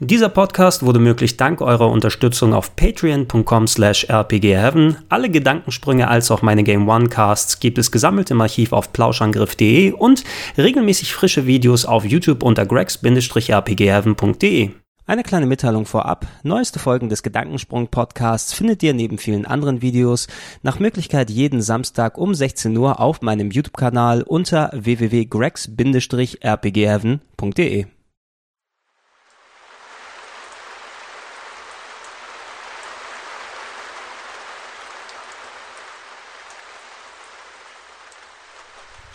Dieser Podcast wurde möglich dank eurer Unterstützung auf patreon.com slash rpgheaven. Alle Gedankensprünge als auch meine Game One Casts gibt es gesammelt im Archiv auf plauschangriff.de und regelmäßig frische Videos auf YouTube unter gregs-rpgheaven.de. Eine kleine Mitteilung vorab. Neueste Folgen des Gedankensprung Podcasts findet ihr neben vielen anderen Videos nach Möglichkeit jeden Samstag um 16 Uhr auf meinem YouTube-Kanal unter www.gregs-rpgheaven.de.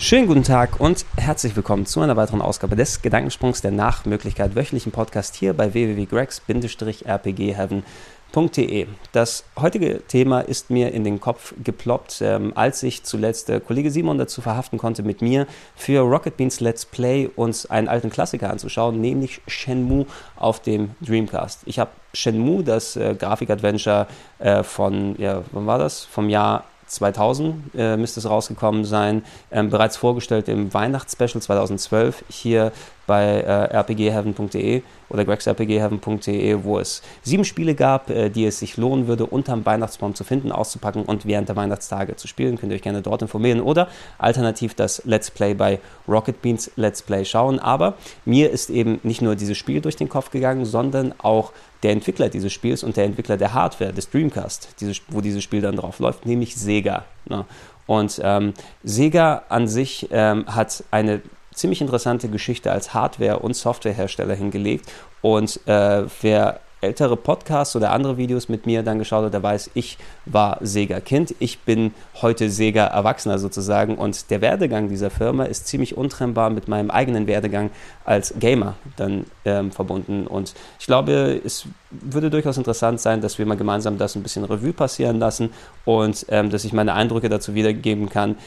Schönen guten Tag und herzlich willkommen zu einer weiteren Ausgabe des Gedankensprungs der Nachmöglichkeit wöchentlichen Podcast hier bei www.gregs-rpgheaven.de. Das heutige Thema ist mir in den Kopf geploppt, ähm, als ich zuletzt äh, Kollege Simon dazu verhaften konnte, mit mir für Rocket Beans Let's Play uns einen alten Klassiker anzuschauen, nämlich Shenmue auf dem Dreamcast. Ich habe Shenmue, das äh, Grafik-Adventure äh, von, ja, wann war das? Vom Jahr 2000 äh, müsste es rausgekommen sein, ähm, bereits vorgestellt im Weihnachtsspecial 2012 hier bei äh, rpgheaven.de oder gregsrpgheaven.de, wo es sieben Spiele gab, äh, die es sich lohnen würde, unterm Weihnachtsbaum zu finden, auszupacken und während der Weihnachtstage zu spielen. Könnt ihr euch gerne dort informieren oder alternativ das Let's Play bei Rocket Beans Let's Play schauen. Aber mir ist eben nicht nur dieses Spiel durch den Kopf gegangen, sondern auch der Entwickler dieses Spiels und der Entwickler der Hardware, des Dreamcast, dieses, wo dieses Spiel dann drauf läuft, nämlich Sega. Ne? Und ähm, Sega an sich ähm, hat eine ziemlich interessante Geschichte als Hardware- und Softwarehersteller hingelegt. Und äh, wer ältere Podcasts oder andere Videos mit mir dann geschaut hat, der weiß, ich war Sega-Kind. Ich bin heute Sega-Erwachsener sozusagen und der Werdegang dieser Firma ist ziemlich untrennbar mit meinem eigenen Werdegang als Gamer dann ähm, verbunden. Und ich glaube, es würde durchaus interessant sein, dass wir mal gemeinsam das ein bisschen Revue passieren lassen und ähm, dass ich meine Eindrücke dazu wiedergeben kann,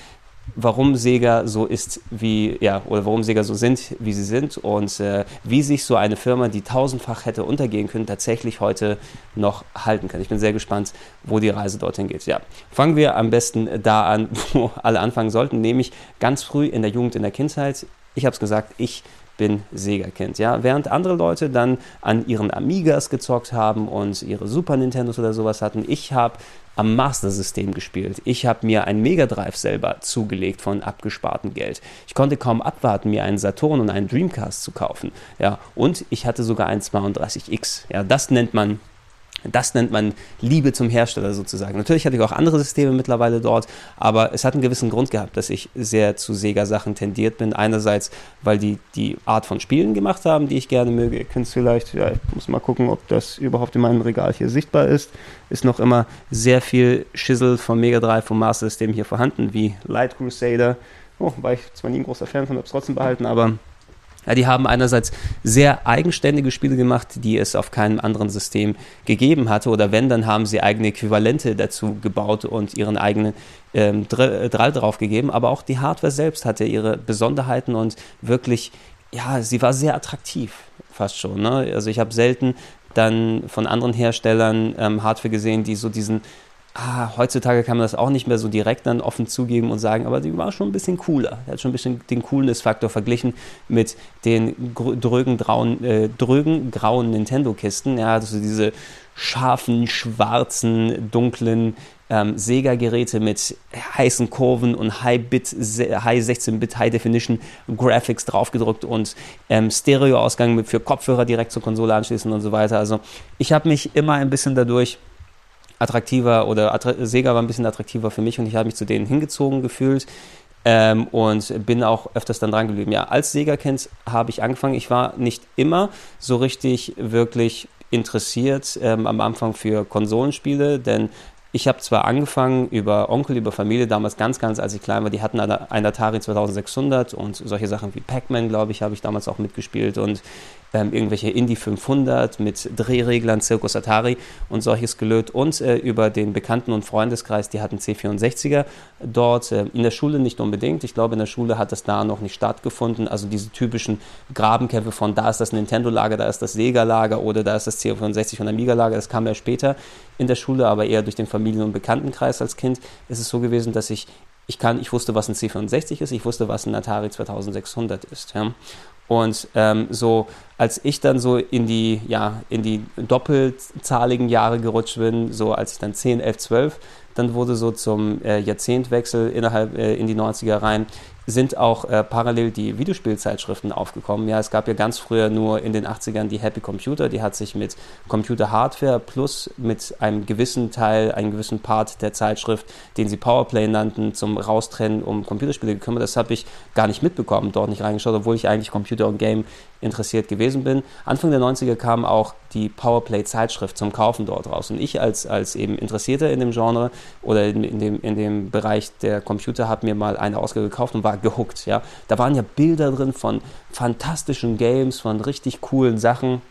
warum Sega so ist, wie, ja, oder warum Sega so sind, wie sie sind und äh, wie sich so eine Firma, die tausendfach hätte untergehen können, tatsächlich heute noch halten kann. Ich bin sehr gespannt, wo die Reise dorthin geht. Ja, fangen wir am besten da an, wo alle anfangen sollten, nämlich ganz früh in der Jugend, in der Kindheit. Ich habe es gesagt, ich bin Sega-Kind. Ja? Während andere Leute dann an ihren Amigas gezockt haben und ihre Super Nintendos oder sowas hatten, ich habe am Master-System gespielt. Ich habe mir ein Mega Drive selber zugelegt von abgespartem Geld. Ich konnte kaum abwarten, mir einen Saturn und einen Dreamcast zu kaufen. Ja, und ich hatte sogar ein 32X. Ja, das nennt man das nennt man Liebe zum Hersteller sozusagen. Natürlich hatte ich auch andere Systeme mittlerweile dort, aber es hat einen gewissen Grund gehabt, dass ich sehr zu Sega-Sachen tendiert bin. Einerseits, weil die die Art von Spielen gemacht haben, die ich gerne möge. Ihr könnt es vielleicht, ja, ich muss mal gucken, ob das überhaupt in meinem Regal hier sichtbar ist. Ist noch immer sehr viel Schissel vom Mega Drive, vom Master System hier vorhanden, wie Light Crusader. Oh, war ich zwar nie ein großer Fan von, habe es trotzdem behalten, aber ja, die haben einerseits sehr eigenständige Spiele gemacht, die es auf keinem anderen System gegeben hatte. Oder wenn, dann haben sie eigene Äquivalente dazu gebaut und ihren eigenen ähm, Drall drauf gegeben. Aber auch die Hardware selbst hatte ihre Besonderheiten und wirklich, ja, sie war sehr attraktiv, fast schon. Ne? Also ich habe selten dann von anderen Herstellern ähm, Hardware gesehen, die so diesen ah, heutzutage kann man das auch nicht mehr so direkt dann offen zugeben und sagen, aber die war schon ein bisschen cooler. Er hat schon ein bisschen den Coolness-Faktor verglichen mit den drögen, grauen, äh, drögen grauen Nintendo-Kisten. Ja, also diese scharfen, schwarzen, dunklen ähm, Sega-Geräte mit heißen Kurven und High-Bit, High 16-Bit, High-Definition Graphics draufgedruckt und ähm, Stereo-Ausgang für Kopfhörer direkt zur Konsole anschließen und so weiter. Also ich habe mich immer ein bisschen dadurch attraktiver oder attra Sega war ein bisschen attraktiver für mich und ich habe mich zu denen hingezogen gefühlt. Ähm, und bin auch öfters dann dran geblieben. Ja, als Sega-Kind habe ich angefangen. Ich war nicht immer so richtig wirklich interessiert ähm, am Anfang für Konsolenspiele, denn ich habe zwar angefangen über Onkel, über Familie, damals ganz, ganz, als ich klein war, die hatten ein Atari 2600 und solche Sachen wie Pac-Man, glaube ich, habe ich damals auch mitgespielt und ähm, irgendwelche Indie 500 mit Drehreglern, Circus Atari und solches gelöt. Und äh, über den Bekannten- und Freundeskreis, die hatten C64er dort, äh, in der Schule nicht unbedingt, ich glaube in der Schule hat das da noch nicht stattgefunden, also diese typischen Grabenkämpfe von da ist das Nintendo-Lager, da ist das Sega-Lager oder da ist das C64 und Amiga-Lager, das kam ja später in der Schule, aber eher durch den Familien- und Bekanntenkreis als Kind. Ist es so gewesen, dass ich ich kann, ich wusste, was ein C64 ist, ich wusste, was ein Atari 2600 ist. Ja. Und ähm, so, als ich dann so in die, ja, in die doppelzahligen Jahre gerutscht bin, so als ich dann 10, 11, 12, dann wurde so zum äh, Jahrzehntwechsel innerhalb äh, in die 90er rein, sind auch äh, parallel die Videospielzeitschriften aufgekommen. Ja, es gab ja ganz früher nur in den 80ern die Happy Computer, die hat sich mit Computer-Hardware plus mit einem gewissen Teil, einem gewissen Part der Zeitschrift, den sie Powerplay nannten, zum Raustrennen um Computerspiele gekümmert. Das habe ich gar nicht mitbekommen, dort nicht reingeschaut, obwohl ich eigentlich Computer und Game interessiert gewesen bin. Anfang der 90er kam auch die Powerplay-Zeitschrift zum Kaufen dort raus. Und ich als, als eben Interessierter in dem Genre oder in, in dem, in dem Bereich der Computer habe mir mal eine Ausgabe gekauft und war gehuckt. Ja? Da waren ja Bilder drin von fantastischen Games, von richtig coolen Sachen,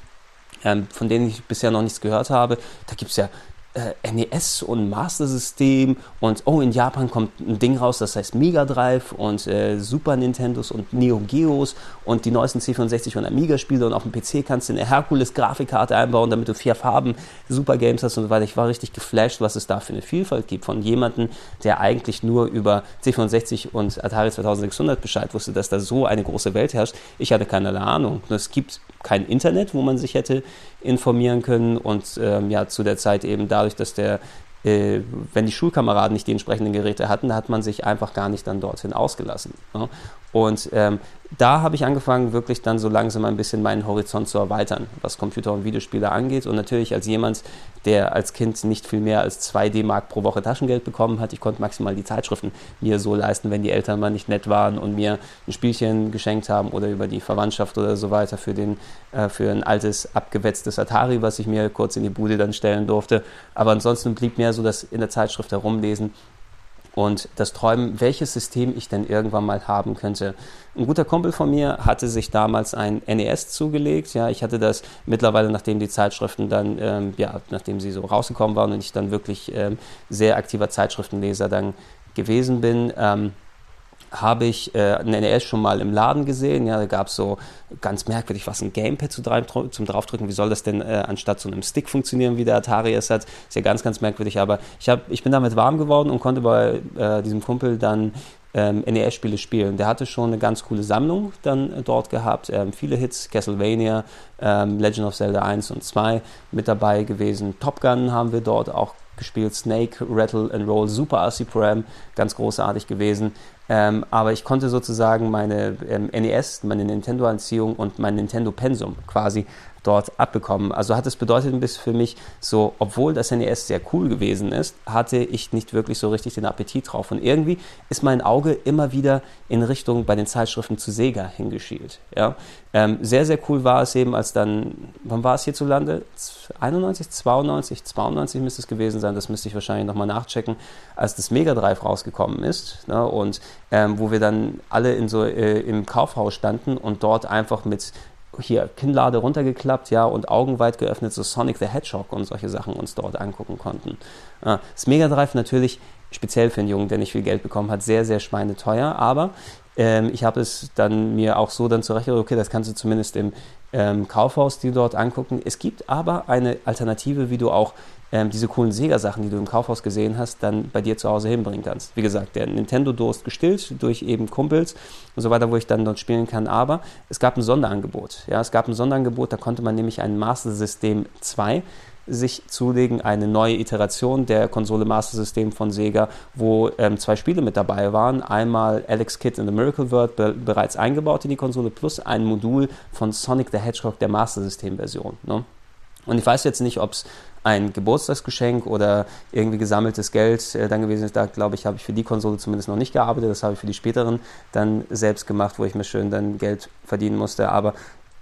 ähm, von denen ich bisher noch nichts gehört habe. Da gibt es ja äh, NES und Master System und oh, in Japan kommt ein Ding raus, das heißt Mega Drive und äh, Super Nintendos und Neo Geos und die neuesten C64 und Amiga Spiele und auf dem PC kannst du eine Herkules Grafikkarte einbauen, damit du vier Farben Super Games hast und so weiter. Ich war richtig geflasht, was es da für eine Vielfalt gibt von jemandem, der eigentlich nur über C64 und Atari 2600 Bescheid wusste, dass da so eine große Welt herrscht. Ich hatte keinerlei Ahnung. Es gibt kein Internet, wo man sich hätte informieren können und ähm, ja, zu der Zeit eben dadurch, dass der äh, wenn die Schulkameraden nicht die entsprechenden Geräte hatten, hat man sich einfach gar nicht dann dorthin ausgelassen. Ne? Und ähm, da habe ich angefangen, wirklich dann so langsam ein bisschen meinen Horizont zu erweitern, was Computer- und Videospiele angeht. Und natürlich als jemand, der als Kind nicht viel mehr als 2 D-Mark pro Woche Taschengeld bekommen hat, ich konnte maximal die Zeitschriften mir so leisten, wenn die Eltern mal nicht nett waren und mir ein Spielchen geschenkt haben oder über die Verwandtschaft oder so weiter für, den, äh, für ein altes, abgewetztes Atari, was ich mir kurz in die Bude dann stellen durfte. Aber ansonsten blieb mir so das in der Zeitschrift herumlesen und das Träumen, welches System ich denn irgendwann mal haben könnte. Ein guter Kumpel von mir hatte sich damals ein NES zugelegt. Ja, ich hatte das mittlerweile, nachdem die Zeitschriften dann, ähm, ja, nachdem sie so rausgekommen waren und ich dann wirklich ähm, sehr aktiver Zeitschriftenleser dann gewesen bin, ähm, habe ich äh, ein NES schon mal im Laden gesehen. Ja, da gab es so ganz merkwürdig was, ein Gamepad zu zum draufdrücken. Wie soll das denn äh, anstatt so einem Stick funktionieren, wie der Atari es hat? Ist ja ganz, ganz merkwürdig. Aber ich, hab, ich bin damit warm geworden und konnte bei äh, diesem Kumpel dann ähm, NES-Spiele spielen. Der hatte schon eine ganz coole Sammlung dann äh, dort gehabt. Ähm, viele Hits, Castlevania, ähm, Legend of Zelda 1 und 2 mit dabei gewesen. Top Gun haben wir dort auch gespielt. Snake, Rattle and Roll, Super RC Pro ganz großartig gewesen. Ähm, aber ich konnte sozusagen meine ähm, NES, meine Nintendo-Anziehung und mein Nintendo-Pensum quasi dort abbekommen. Also hat es bedeutet ein bisschen für mich so, obwohl das NES sehr cool gewesen ist, hatte ich nicht wirklich so richtig den Appetit drauf. Und irgendwie ist mein Auge immer wieder in Richtung bei den Zeitschriften zu Sega hingeschielt. Ja? Ähm, sehr, sehr cool war es eben, als dann, wann war es hierzulande? 91, 92, 92 müsste es gewesen sein, das müsste ich wahrscheinlich nochmal nachchecken, als das Mega Drive rausgekommen ist. Ne? Und ähm, wo wir dann alle in so, äh, im Kaufhaus standen und dort einfach mit hier Kinnlade runtergeklappt, ja, und Augen weit geöffnet, so Sonic the Hedgehog und solche Sachen uns dort angucken konnten. Ah, das Mega Drive natürlich speziell für einen Jungen, der nicht viel Geld bekommen hat, sehr, sehr schweineteuer, aber ähm, ich habe es dann mir auch so dann zurechtgelegt, okay, das kannst du zumindest im ähm, Kaufhaus dir dort angucken. Es gibt aber eine Alternative, wie du auch ähm, diese coolen Sega-Sachen, die du im Kaufhaus gesehen hast, dann bei dir zu Hause hinbringen kannst. Wie gesagt, der Nintendo-Durst gestillt durch eben Kumpels und so weiter, wo ich dann dort spielen kann. Aber es gab ein Sonderangebot. Ja, es gab ein Sonderangebot, da konnte man nämlich ein Master System 2 sich zulegen, eine neue Iteration der Konsole Master System von Sega, wo ähm, zwei Spiele mit dabei waren. Einmal Alex Kidd in the Miracle World be bereits eingebaut in die Konsole, plus ein Modul von Sonic the Hedgehog der Master System Version. Ne? Und ich weiß jetzt nicht, ob es ein Geburtstagsgeschenk oder irgendwie gesammeltes Geld äh, dann gewesen ist. Da glaube ich, habe ich für die Konsole zumindest noch nicht gearbeitet. Das habe ich für die späteren dann selbst gemacht, wo ich mir schön dann Geld verdienen musste. Aber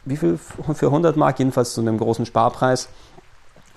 wie viel für 100 Mark, jedenfalls zu einem großen Sparpreis,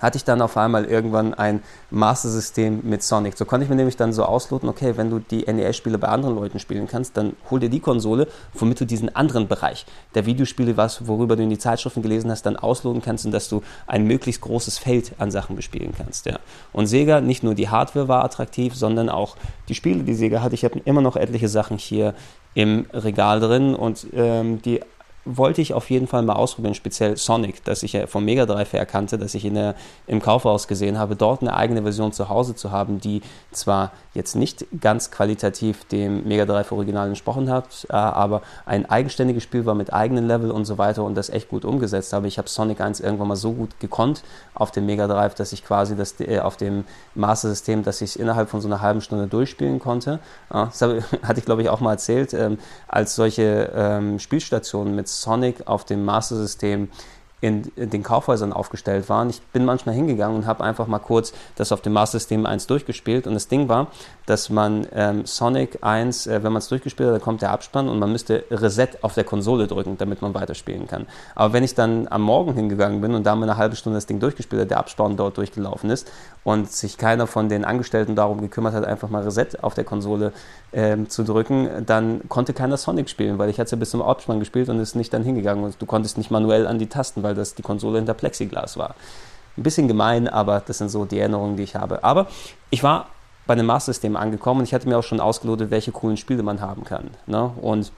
hatte ich dann auf einmal irgendwann ein Master-System mit Sonic. So konnte ich mir nämlich dann so ausloten, okay, wenn du die NES-Spiele bei anderen Leuten spielen kannst, dann hol dir die Konsole, womit du diesen anderen Bereich der Videospiele, was, worüber du in die Zeitschriften gelesen hast, dann ausloten kannst und dass du ein möglichst großes Feld an Sachen bespielen kannst. Ja. Und Sega, nicht nur die Hardware war attraktiv, sondern auch die Spiele, die Sega hatte. Ich habe immer noch etliche Sachen hier im Regal drin und ähm, die wollte ich auf jeden Fall mal ausprobieren, speziell Sonic, das ich ja vom Mega Drive her erkannte, dass ich in der, im Kaufhaus gesehen habe, dort eine eigene Version zu Hause zu haben, die zwar jetzt nicht ganz qualitativ dem Mega Drive Original entsprochen hat, äh, aber ein eigenständiges Spiel war mit eigenen Level und so weiter und das echt gut umgesetzt habe. Ich habe Sonic 1 irgendwann mal so gut gekonnt auf dem Mega Drive, dass ich quasi das äh, auf dem Master System, dass ich es innerhalb von so einer halben Stunde durchspielen konnte. das hatte ich glaube ich auch mal erzählt, ähm, als solche ähm, Spielstationen mit Sonic auf dem Master System in, in, den Kaufhäusern aufgestellt waren. Ich bin manchmal hingegangen und habe einfach mal kurz das auf dem Master System 1 durchgespielt. Und das Ding war, dass man ähm, Sonic 1, äh, wenn man es durchgespielt hat, dann kommt der Abspann und man müsste Reset auf der Konsole drücken, damit man weiterspielen kann. Aber wenn ich dann am Morgen hingegangen bin und da mal eine halbe Stunde das Ding durchgespielt hat, der Abspann dort durchgelaufen ist und sich keiner von den Angestellten darum gekümmert hat, einfach mal Reset auf der Konsole ähm, zu drücken, dann konnte keiner Sonic spielen, weil ich hatte ja bis zum Abspann gespielt und ist nicht dann hingegangen und du konntest nicht manuell an die Tasten, weil das die Konsole hinter Plexiglas war. Ein bisschen gemein, aber das sind so die Erinnerungen, die ich habe. Aber ich war bei einem Master System angekommen und ich hatte mir auch schon ausgelotet, welche coolen Spiele man haben kann. Ne? Und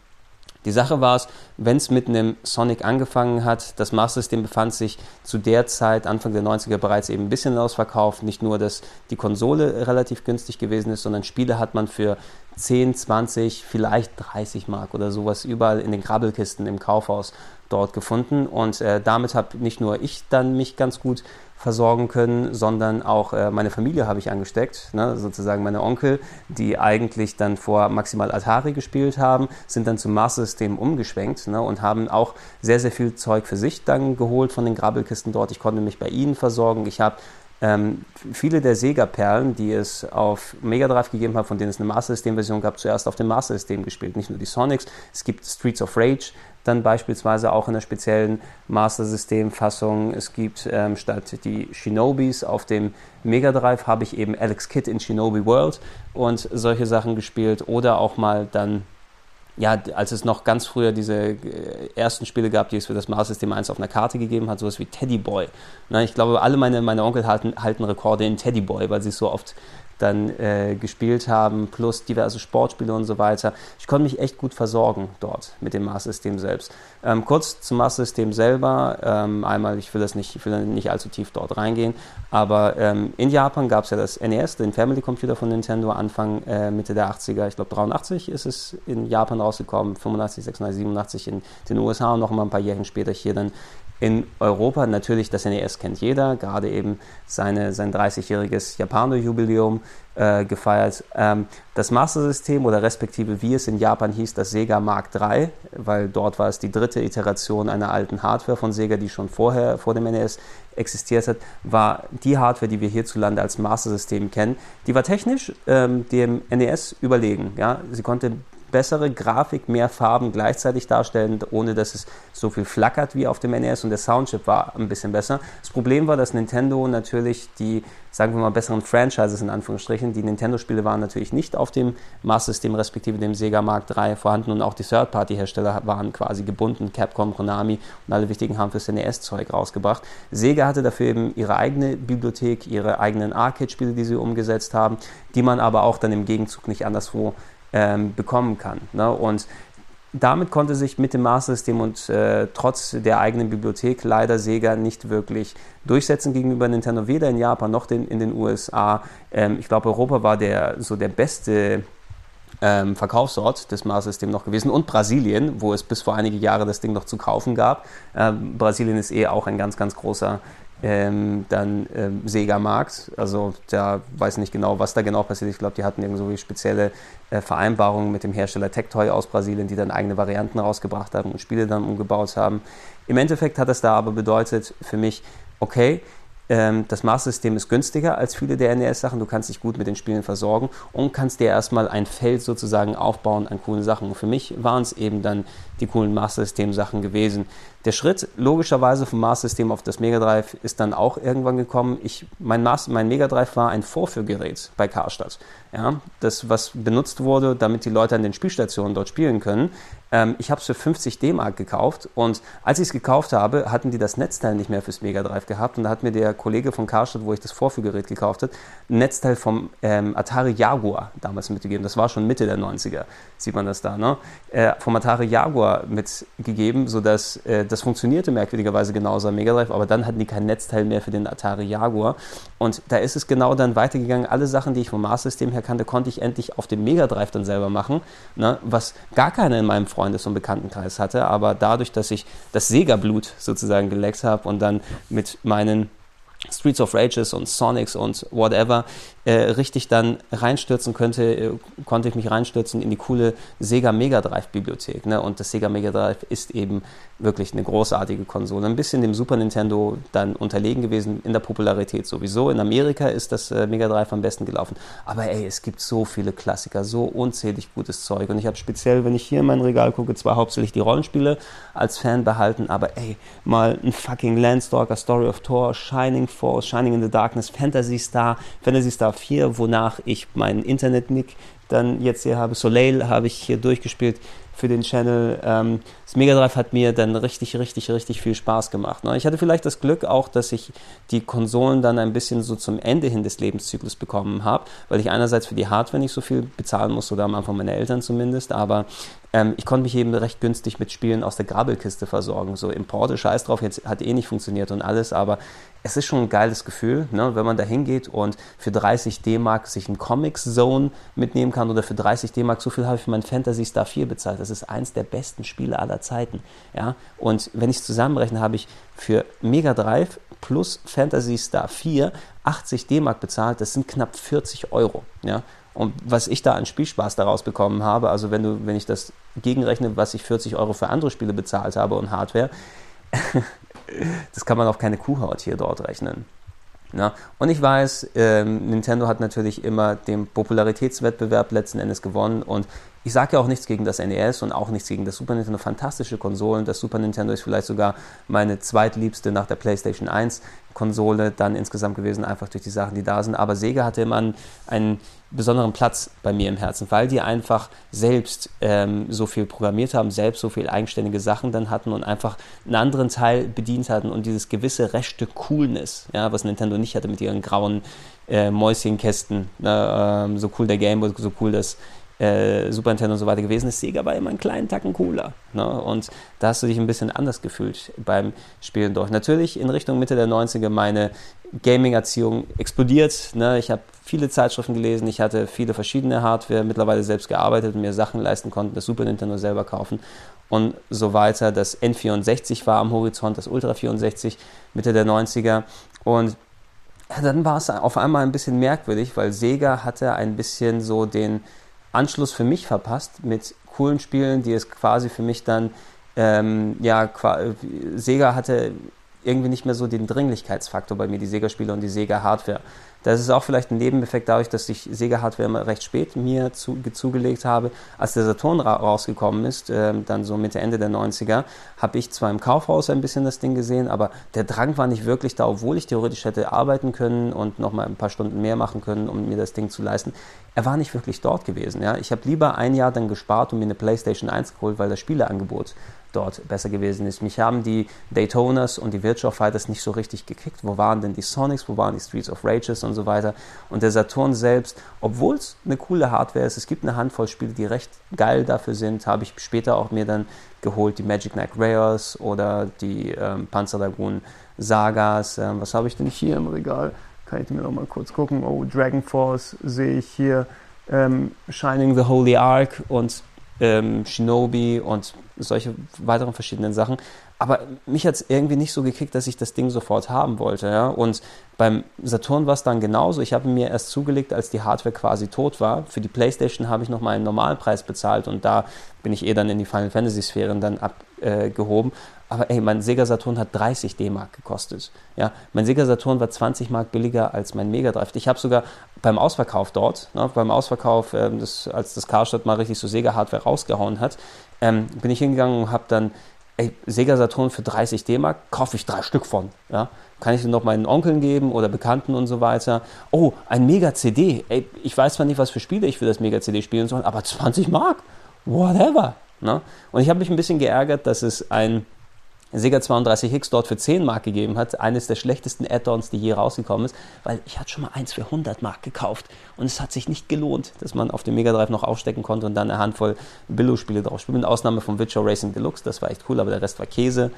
die Sache war es, wenn es mit einem Sonic angefangen hat, das Master System befand sich zu der Zeit, Anfang der 90er, bereits eben ein bisschen ausverkauft. Nicht nur, dass die Konsole relativ günstig gewesen ist, sondern Spiele hat man für 10, 20, vielleicht 30 Mark oder sowas überall in den Krabbelkisten im Kaufhaus dort gefunden. Und äh, damit habe nicht nur ich dann mich ganz gut versorgen können, sondern auch äh, meine Familie habe ich angesteckt, ne? sozusagen meine Onkel, die eigentlich dann vor maximal Atari gespielt haben, sind dann zum Master System umgeschwenkt ne? und haben auch sehr, sehr viel Zeug für sich dann geholt von den Grabbelkisten dort. Ich konnte mich bei ihnen versorgen. Ich habe ähm, viele der Sega-Perlen, die es auf Mega Drive gegeben hat, von denen es eine Master System-Version gab, zuerst auf dem Master System gespielt. Nicht nur die Sonics, es gibt Streets of Rage, dann beispielsweise auch in einer speziellen Master System-Fassung. Es gibt ähm, statt die Shinobis auf dem Mega Drive habe ich eben Alex Kidd in Shinobi World und solche Sachen gespielt oder auch mal dann ja, als es noch ganz früher diese äh, ersten Spiele gab, die es für das Master System 1 auf einer Karte gegeben hat, sowas wie Teddy Boy. Na, ich glaube, alle meine, meine Onkel halten, halten Rekorde in Teddy Boy, weil sie es so oft dann äh, gespielt haben, plus diverse Sportspiele und so weiter. Ich konnte mich echt gut versorgen dort mit dem Master System selbst. Ähm, kurz zum Master System selber. Ähm, einmal, ich will das nicht, ich will nicht allzu tief dort reingehen, aber ähm, in Japan gab es ja das NES, den Family Computer von Nintendo, Anfang äh, Mitte der 80er. Ich glaube 83 ist es in Japan rausgekommen, 85, 86, 87 in den USA und noch mal ein paar Jahre später hier dann in Europa natürlich, das NES kennt jeder, gerade eben seine, sein 30-jähriges Japaner-Jubiläum äh, gefeiert. Ähm, das Master-System oder respektive wie es in Japan hieß, das Sega Mark III, weil dort war es die dritte Iteration einer alten Hardware von Sega, die schon vorher, vor dem NES existiert hat, war die Hardware, die wir hierzulande als Master-System kennen. Die war technisch ähm, dem NES überlegen. Ja? Sie konnte bessere Grafik, mehr Farben gleichzeitig darstellen, ohne dass es so viel flackert wie auf dem NES und der Soundchip war ein bisschen besser. Das Problem war, dass Nintendo natürlich die, sagen wir mal, besseren Franchises in Anführungsstrichen, die Nintendo-Spiele waren natürlich nicht auf dem Master System respektive dem Sega Mark III vorhanden und auch die Third-Party-Hersteller waren quasi gebunden, Capcom, Konami und alle wichtigen haben fürs NES-Zeug rausgebracht. Sega hatte dafür eben ihre eigene Bibliothek, ihre eigenen Arcade-Spiele, die sie umgesetzt haben, die man aber auch dann im Gegenzug nicht anderswo ähm, bekommen kann. Ne? Und damit konnte sich mit dem Master System und äh, trotz der eigenen Bibliothek leider Sega nicht wirklich durchsetzen gegenüber Nintendo, weder in Japan noch den, in den USA. Ähm, ich glaube, Europa war der so der beste ähm, Verkaufsort des Master System noch gewesen und Brasilien, wo es bis vor einige Jahre das Ding noch zu kaufen gab. Ähm, Brasilien ist eh auch ein ganz, ganz großer ähm, dann ähm, Sega-Markt. Also da weiß nicht genau, was da genau passiert. Ich glaube, die hatten irgendwie spezielle äh, Vereinbarungen mit dem Hersteller Tectoy aus Brasilien, die dann eigene Varianten rausgebracht haben und Spiele dann umgebaut haben. Im Endeffekt hat es da aber bedeutet für mich, okay, ähm, das Master-System ist günstiger als viele der NES-Sachen. Du kannst dich gut mit den Spielen versorgen und kannst dir erstmal ein Feld sozusagen aufbauen an coolen Sachen. Und für mich waren es eben dann die coolen Master-System-Sachen gewesen. Der Schritt logischerweise vom Master System auf das Mega Drive ist dann auch irgendwann gekommen. Ich, mein, Master, mein Mega Drive war ein Vorführgerät bei Karstadt. Ja, das, was benutzt wurde, damit die Leute an den Spielstationen dort spielen können. Ähm, ich habe es für 50 D-Mark gekauft und als ich es gekauft habe, hatten die das Netzteil nicht mehr fürs Mega Drive gehabt und da hat mir der Kollege von Karstadt, wo ich das Vorführgerät gekauft habe, ein Netzteil vom ähm, Atari Jaguar damals mitgegeben. Das war schon Mitte der 90er, sieht man das da, ne? Äh, vom Atari Jaguar mitgegeben, sodass äh, das funktionierte merkwürdigerweise genauso am Mega Drive, aber dann hatten die kein Netzteil mehr für den Atari Jaguar. Und da ist es genau dann weitergegangen. Alle Sachen, die ich vom Master System her kannte, konnte ich endlich auf dem Mega Drive dann selber machen, ne? was gar keiner in meinem Freundes- und Bekanntenkreis hatte. Aber dadurch, dass ich das Sega-Blut sozusagen geleckt habe und dann mit meinen Streets of Rages und Sonics und whatever äh, richtig dann reinstürzen könnte, äh, konnte ich mich reinstürzen in die coole Sega Mega Drive Bibliothek. Ne? Und das Sega Mega Drive ist eben wirklich eine großartige Konsole. Ein bisschen dem Super Nintendo dann unterlegen gewesen in der Popularität sowieso. In Amerika ist das äh, Mega Drive am besten gelaufen. Aber ey, es gibt so viele Klassiker, so unzählig gutes Zeug. Und ich habe speziell, wenn ich hier in mein Regal gucke, zwar hauptsächlich die Rollenspiele als Fan behalten, aber ey, mal ein fucking Landstalker, Story of Thor, Shining Force, Shining in the Darkness, Fantasy Star, Fantasy Star 4, wonach ich meinen Internet-Nick dann jetzt hier habe. Soleil habe ich hier durchgespielt für den Channel. Ähm, das Mega Drive hat mir dann richtig, richtig, richtig viel Spaß gemacht. Ne? Ich hatte vielleicht das Glück auch, dass ich die Konsolen dann ein bisschen so zum Ende hin des Lebenszyklus bekommen habe, weil ich einerseits für die Hardware nicht so viel bezahlen musste, oder am Anfang meine Eltern zumindest, aber ähm, ich konnte mich eben recht günstig mit Spielen aus der Grabbelkiste versorgen. So Importe, Scheiß drauf, jetzt hat eh nicht funktioniert und alles, aber es ist schon ein geiles Gefühl, ne, wenn man da hingeht und für 30 D-Mark sich ein Comic Zone mitnehmen kann oder für 30 D-Mark, so viel habe ich für mein Fantasy Star 4 bezahlt. Das ist eins der besten Spiele aller Zeiten. Ja? Und wenn ich es zusammenrechne, habe ich für Mega Drive plus Fantasy Star 4 80 D-Mark bezahlt. Das sind knapp 40 Euro. Ja? Und was ich da an Spielspaß daraus bekommen habe, also wenn, du, wenn ich das gegenrechne, was ich 40 Euro für andere Spiele bezahlt habe und Hardware, das kann man auf keine Kuhhaut hier dort rechnen. Ja, und ich weiß, ähm, Nintendo hat natürlich immer den Popularitätswettbewerb letzten Endes gewonnen und ich sage ja auch nichts gegen das NES und auch nichts gegen das Super Nintendo. Fantastische Konsolen. Das Super Nintendo ist vielleicht sogar meine zweitliebste nach der PlayStation 1 Konsole dann insgesamt gewesen, einfach durch die Sachen, die da sind. Aber Sega hatte immer einen, besonderen Platz bei mir im Herzen, weil die einfach selbst ähm, so viel programmiert haben, selbst so viel eigenständige Sachen dann hatten und einfach einen anderen Teil bedient hatten und dieses gewisse rechte Coolness, ja, was Nintendo nicht hatte mit ihren grauen äh, Mäuschenkästen, ne, ähm, so cool der Game Boy, so cool das äh, Super Nintendo und so weiter gewesen ist. Sega war immer einen kleinen Tacken cooler. Ne? Und da hast du dich ein bisschen anders gefühlt beim Spielen durch. Natürlich in Richtung Mitte der 90er meine Gaming-Erziehung explodiert. Ne? Ich habe viele Zeitschriften gelesen, ich hatte viele verschiedene Hardware, mittlerweile selbst gearbeitet und mir Sachen leisten konnte, das Super Nintendo selber kaufen und so weiter. Das N64 war am Horizont, das Ultra 64 Mitte der 90er und dann war es auf einmal ein bisschen merkwürdig, weil Sega hatte ein bisschen so den Anschluss für mich verpasst mit coolen Spielen, die es quasi für mich dann, ähm, ja, Sega hatte irgendwie nicht mehr so den Dringlichkeitsfaktor bei mir, die Sega-Spiele und die Sega-Hardware. Das ist auch vielleicht ein Nebeneffekt dadurch, dass ich Sega-Hardware recht spät mir zu, zugelegt habe. Als der Saturn ra rausgekommen ist, äh, dann so Mitte, Ende der 90er, habe ich zwar im Kaufhaus ein bisschen das Ding gesehen, aber der Drang war nicht wirklich da, obwohl ich theoretisch hätte arbeiten können und nochmal ein paar Stunden mehr machen können, um mir das Ding zu leisten. Er war nicht wirklich dort gewesen. Ja? Ich habe lieber ein Jahr dann gespart und mir eine PlayStation 1 geholt, weil das Spieleangebot dort besser gewesen ist. Mich haben die Daytonas und die Virtual Fighters nicht so richtig gekickt. Wo waren denn die Sonics, wo waren die Streets of Rages und so weiter. Und der Saturn selbst, obwohl es eine coole Hardware ist, es gibt eine Handvoll Spiele, die recht geil dafür sind, habe ich später auch mir dann geholt, die Magic Knight Rares oder die ähm, Panzer Dragoon Sagas. Ähm, was habe ich denn hier im Regal? Kann ich mir noch mal kurz gucken. Oh, Dragon Force sehe ich hier. Ähm, Shining the Holy Ark und ähm, Shinobi und solche weiteren verschiedenen Sachen. Aber mich hat es irgendwie nicht so gekickt, dass ich das Ding sofort haben wollte. Ja? Und beim Saturn war es dann genauso. Ich habe mir erst zugelegt, als die Hardware quasi tot war. Für die PlayStation habe ich noch mal einen Normalpreis bezahlt und da bin ich eh dann in die Final Fantasy Sphären dann abgehoben. Äh, aber ey, mein Sega Saturn hat 30 D-Mark gekostet. Ja, mein Sega Saturn war 20 Mark billiger als mein Mega Drive. Ich habe sogar beim Ausverkauf dort, ne, beim Ausverkauf, äh, das, als das Karstadt mal richtig so Sega-Hardware rausgehauen hat, ähm, bin ich hingegangen und habe dann ey, Sega Saturn für 30 D-Mark, kaufe ich drei Stück von. Ja? Kann ich den noch meinen Onkeln geben oder Bekannten und so weiter. Oh, ein Mega-CD. Ey, ich weiß zwar nicht, was für Spiele ich für das Mega-CD spielen soll, aber 20 Mark. Whatever. Ne? Und ich habe mich ein bisschen geärgert, dass es ein Sega 32X dort für 10 Mark gegeben hat, eines der schlechtesten Add-ons, die je rausgekommen ist, weil ich hatte schon mal eins für 100 Mark gekauft und es hat sich nicht gelohnt, dass man auf dem Mega Drive noch aufstecken konnte und dann eine Handvoll Billo-Spiele drauf spielt, mit Ausnahme von Virtual Racing Deluxe, das war echt cool, aber der Rest war Käse.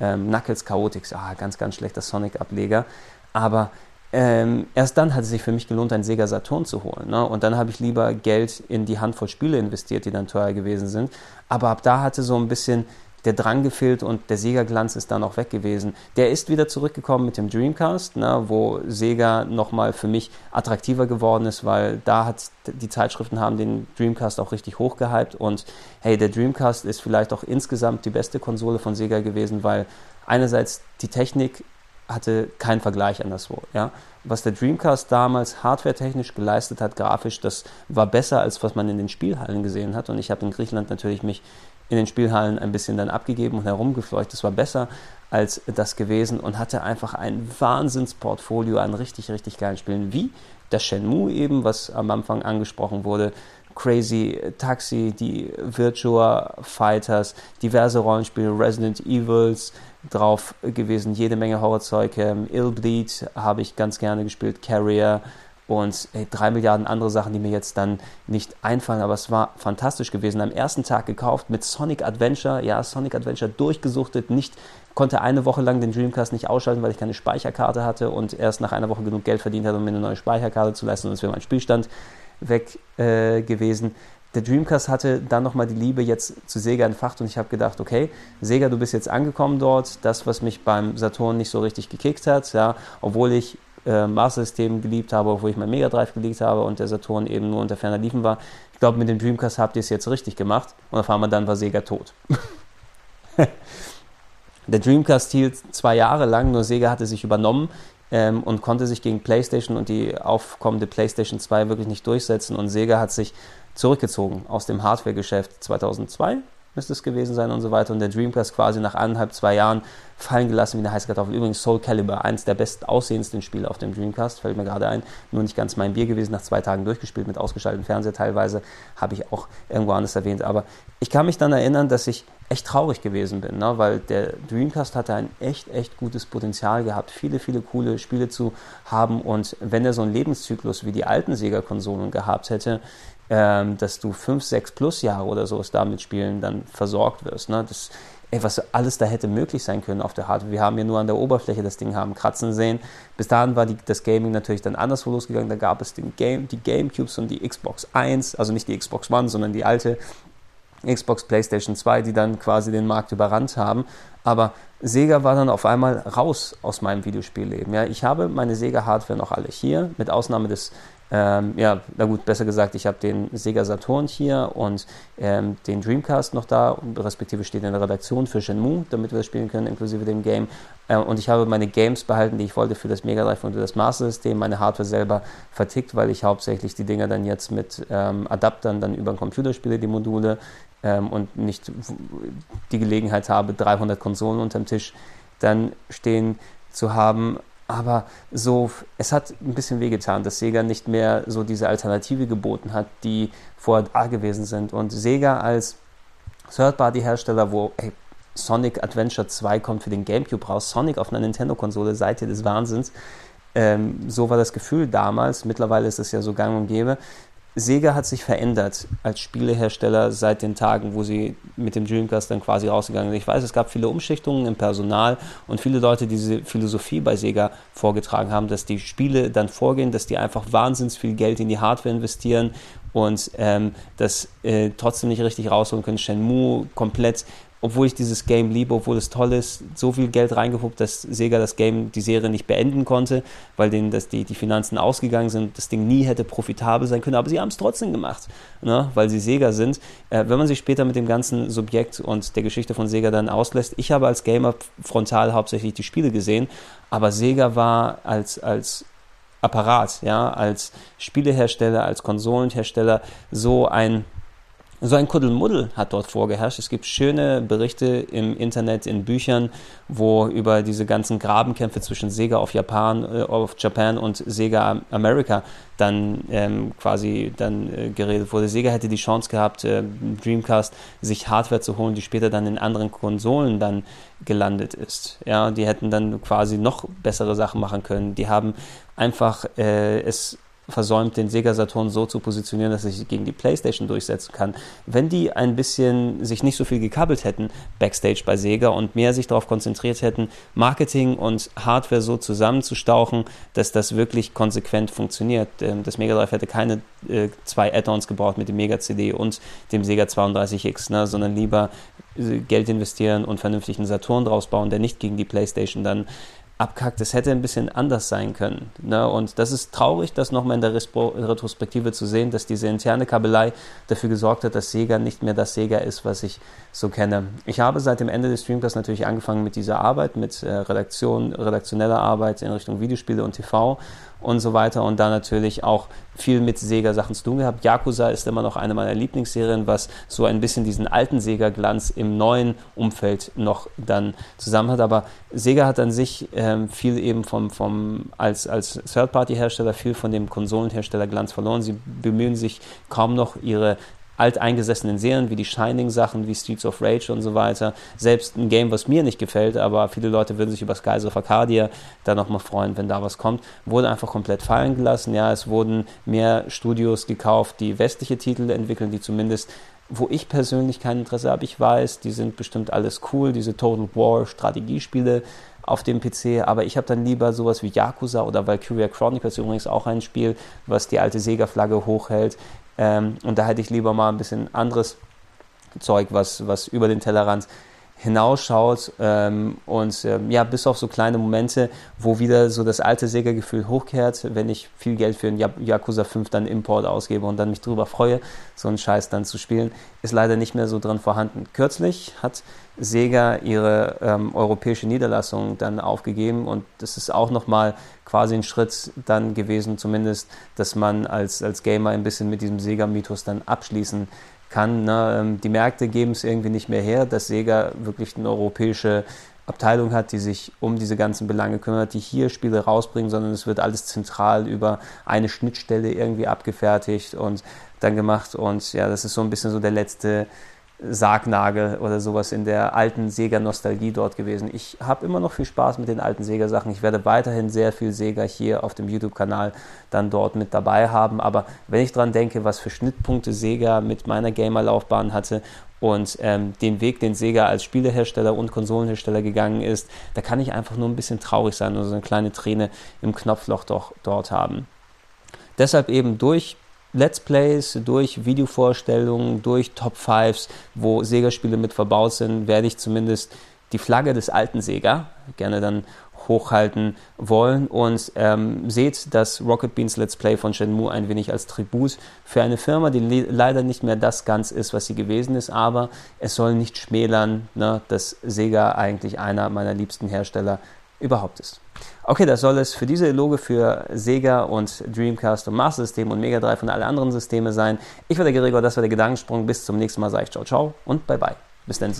Ähm, Knuckles Chaotix, ah, ganz, ganz schlechter Sonic-Ableger, aber ähm, erst dann hat es sich für mich gelohnt, einen Sega Saturn zu holen. Ne? Und dann habe ich lieber Geld in die Handvoll Spiele investiert, die dann teuer gewesen sind. Aber ab da hatte so ein bisschen der Drang gefehlt und der Sega-Glanz ist dann auch weg gewesen. Der ist wieder zurückgekommen mit dem Dreamcast, ne, wo Sega nochmal für mich attraktiver geworden ist, weil da hat die Zeitschriften haben den Dreamcast auch richtig hochgehypt und hey, der Dreamcast ist vielleicht auch insgesamt die beste Konsole von Sega gewesen, weil einerseits die Technik hatte keinen Vergleich anderswo. Ja? Was der Dreamcast damals hardwaretechnisch geleistet hat, grafisch, das war besser als was man in den Spielhallen gesehen hat. Und ich habe in Griechenland natürlich mich in den Spielhallen ein bisschen dann abgegeben und herumgefleucht. Das war besser als das gewesen und hatte einfach ein Wahnsinnsportfolio an richtig, richtig geilen Spielen, wie das Shenmue eben, was am Anfang angesprochen wurde, Crazy Taxi, die Virtua Fighters, diverse Rollenspiele, Resident Evils, drauf gewesen, jede Menge Horrorzeug. Ähm, Illbleed habe ich ganz gerne gespielt, Carrier und ey, drei Milliarden andere Sachen, die mir jetzt dann nicht einfallen, aber es war fantastisch gewesen. Am ersten Tag gekauft mit Sonic Adventure, ja, Sonic Adventure durchgesuchtet, nicht, konnte eine Woche lang den Dreamcast nicht ausschalten, weil ich keine Speicherkarte hatte und erst nach einer Woche genug Geld verdient hatte, um mir eine neue Speicherkarte zu leisten, sonst wäre mein Spielstand weg äh, gewesen. Der Dreamcast hatte dann nochmal die Liebe jetzt zu Sega entfacht und ich habe gedacht, okay, Sega, du bist jetzt angekommen dort, das, was mich beim Saturn nicht so richtig gekickt hat, ja, obwohl ich äh, Master System geliebt habe, obwohl ich mein Mega Drive geliebt habe und der Saturn eben nur unter ferner Liefen war. Ich glaube, mit dem Dreamcast habt ihr es jetzt richtig gemacht und auf einmal dann war Sega tot. der Dreamcast hielt zwei Jahre lang, nur Sega hatte sich übernommen ähm, und konnte sich gegen PlayStation und die aufkommende PlayStation 2 wirklich nicht durchsetzen und Sega hat sich zurückgezogen aus dem Hardware-Geschäft 2002 müsste es gewesen sein und so weiter. Und der Dreamcast quasi nach eineinhalb, zwei Jahren fallen gelassen wie eine heiße Kartoffel. Übrigens Soul Calibur, eins der best aussehendsten Spiele auf dem Dreamcast, fällt mir gerade ein. Nur nicht ganz mein Bier gewesen, nach zwei Tagen durchgespielt mit ausgeschaltetem Fernseher teilweise, habe ich auch irgendwo anders erwähnt. Aber ich kann mich dann erinnern, dass ich echt traurig gewesen bin, ne? weil der Dreamcast hatte ein echt, echt gutes Potenzial gehabt, viele, viele coole Spiele zu haben. Und wenn er so einen Lebenszyklus wie die alten Sega-Konsolen gehabt hätte, ähm, dass du fünf, sechs plus Jahre oder sowas damit spielen dann versorgt wirst. Ne? Das, ey, was alles da hätte möglich sein können auf der Hardware. Wir haben ja nur an der Oberfläche das Ding haben kratzen sehen. Bis dahin war die, das Gaming natürlich dann anderswo losgegangen. Da gab es den Game, die Gamecubes und die Xbox 1, also nicht die Xbox One, sondern die alte Xbox PlayStation 2, die dann quasi den Markt überrannt haben. Aber Sega war dann auf einmal raus aus meinem Videospielleben. Ja, ich habe meine Sega-Hardware noch alle hier, mit Ausnahme des ähm, ja, na gut, besser gesagt, ich habe den Sega Saturn hier und ähm, den Dreamcast noch da, respektive steht in der Redaktion für Shenmue, damit wir das spielen können, inklusive dem Game. Äh, und ich habe meine Games behalten, die ich wollte für das Mega Drive und für das Master System, meine Hardware selber vertickt, weil ich hauptsächlich die Dinger dann jetzt mit ähm, Adaptern dann über den Computer spiele, die Module, ähm, und nicht die Gelegenheit habe, 300 Konsolen unterm Tisch dann stehen zu haben. Aber so, es hat ein bisschen wehgetan, dass Sega nicht mehr so diese Alternative geboten hat, die vorher da gewesen sind. Und Sega als Third-Party-Hersteller, wo ey, Sonic Adventure 2 kommt für den GameCube raus, Sonic auf einer Nintendo-Konsole, ihr des Wahnsinns. Ähm, so war das Gefühl damals. Mittlerweile ist es ja so gang und gäbe. Sega hat sich verändert als Spielehersteller seit den Tagen, wo sie mit dem Dreamcast dann quasi rausgegangen sind. Ich weiß, es gab viele Umschichtungen im Personal und viele Leute, die diese Philosophie bei Sega vorgetragen haben, dass die Spiele dann vorgehen, dass die einfach wahnsinnig viel Geld in die Hardware investieren und ähm, das äh, trotzdem nicht richtig rausholen können. Shenmue komplett obwohl ich dieses Game liebe, obwohl es toll ist, so viel Geld reingehuckt, dass Sega das Game, die Serie nicht beenden konnte, weil denen das, die, die Finanzen ausgegangen sind, das Ding nie hätte profitabel sein können, aber sie haben es trotzdem gemacht, ne, weil sie Sega sind. Äh, wenn man sich später mit dem ganzen Subjekt und der Geschichte von Sega dann auslässt, ich habe als Gamer frontal hauptsächlich die Spiele gesehen, aber Sega war als, als Apparat, ja, als Spielehersteller, als Konsolenhersteller so ein so ein Kuddelmuddel hat dort vorgeherrscht. Es gibt schöne Berichte im Internet, in Büchern, wo über diese ganzen Grabenkämpfe zwischen Sega of Japan, äh, Japan und Sega America dann ähm, quasi dann äh, geredet wurde. Sega hätte die Chance gehabt, äh, Dreamcast sich Hardware zu holen, die später dann in anderen Konsolen dann gelandet ist. Ja, die hätten dann quasi noch bessere Sachen machen können. Die haben einfach äh, es versäumt, den Sega Saturn so zu positionieren, dass er sich gegen die PlayStation durchsetzen kann. Wenn die ein bisschen sich nicht so viel gekabbelt hätten backstage bei Sega und mehr sich darauf konzentriert hätten, Marketing und Hardware so zusammenzustauchen, dass das wirklich konsequent funktioniert. Ähm, das Mega Drive hätte keine äh, zwei Add-ons gebraucht mit dem Mega CD und dem Sega 32X, ne, sondern lieber äh, Geld investieren und vernünftigen Saturn draus bauen, der nicht gegen die PlayStation dann abkackt. Es hätte ein bisschen anders sein können. Ne? Und das ist traurig, das nochmal in der Retrospektive zu sehen, dass diese interne Kabelei dafür gesorgt hat, dass Sega nicht mehr das Sega ist, was ich so kenne. Ich habe seit dem Ende des Streamcasts natürlich angefangen mit dieser Arbeit, mit äh, Redaktion, redaktioneller Arbeit in Richtung Videospiele und TV und so weiter und da natürlich auch viel mit Sega-Sachen zu tun gehabt. Yakuza ist immer noch eine meiner Lieblingsserien, was so ein bisschen diesen alten Sega-Glanz im neuen Umfeld noch dann zusammen hat. Aber Sega hat an sich ähm, viel eben vom, vom als, als Third-Party-Hersteller viel von dem Konsolenhersteller-Glanz verloren. Sie bemühen sich kaum noch ihre alteingesessenen Serien wie die Shining-Sachen, wie Streets of Rage und so weiter. Selbst ein Game, was mir nicht gefällt, aber viele Leute würden sich über Skies of Arcadia da nochmal freuen, wenn da was kommt, wurde einfach komplett fallen gelassen. Ja, es wurden mehr Studios gekauft, die westliche Titel entwickeln, die zumindest wo ich persönlich kein Interesse habe. Ich weiß, die sind bestimmt alles cool, diese Total War Strategiespiele auf dem PC, aber ich habe dann lieber sowas wie Yakuza oder Valkyria Chronicles, übrigens auch ein Spiel, was die alte Sega-Flagge hochhält. Ähm, und da hätte ich lieber mal ein bisschen anderes Zeug, was, was über den Tellerrand hinausschaut ähm, und ähm, ja, bis auf so kleine Momente, wo wieder so das alte Sega-Gefühl hochkehrt, wenn ich viel Geld für ein Yakuza 5 dann Import ausgebe und dann mich drüber freue, so einen Scheiß dann zu spielen, ist leider nicht mehr so drin vorhanden. Kürzlich hat Sega ihre ähm, europäische Niederlassung dann aufgegeben und das ist auch nochmal quasi ein Schritt dann gewesen, zumindest, dass man als, als Gamer ein bisschen mit diesem Sega-Mythos dann abschließen kann. Ne? Ähm, die Märkte geben es irgendwie nicht mehr her, dass Sega wirklich eine europäische Abteilung hat, die sich um diese ganzen Belange kümmert, die hier Spiele rausbringen, sondern es wird alles zentral über eine Schnittstelle irgendwie abgefertigt und dann gemacht. Und ja, das ist so ein bisschen so der letzte Sargnagel oder sowas in der alten Sega-Nostalgie dort gewesen. Ich habe immer noch viel Spaß mit den alten Sega-Sachen. Ich werde weiterhin sehr viel Sega hier auf dem YouTube-Kanal dann dort mit dabei haben. Aber wenn ich daran denke, was für Schnittpunkte Sega mit meiner Gamer-Laufbahn hatte und ähm, den Weg, den Sega als Spielehersteller und Konsolenhersteller gegangen ist, da kann ich einfach nur ein bisschen traurig sein oder so eine kleine Träne im Knopfloch doch dort haben. Deshalb eben durch Let's Plays, durch Videovorstellungen, durch Top 5s, wo Sega-Spiele mit verbaut sind, werde ich zumindest die Flagge des alten Sega gerne dann hochhalten wollen und ähm, seht das Rocket Beans Let's Play von Shenmue ein wenig als Tribut für eine Firma, die le leider nicht mehr das ganz ist, was sie gewesen ist, aber es soll nicht schmälern, ne, dass Sega eigentlich einer meiner liebsten Hersteller überhaupt ist. Okay, das soll es für diese Eloge für Sega und Dreamcast und Master System und Mega Drive und alle anderen Systeme sein. Ich war der Gregor, das war der Gedankensprung. Bis zum nächsten Mal sage ich ciao, ciao und bye bye. Bis dann.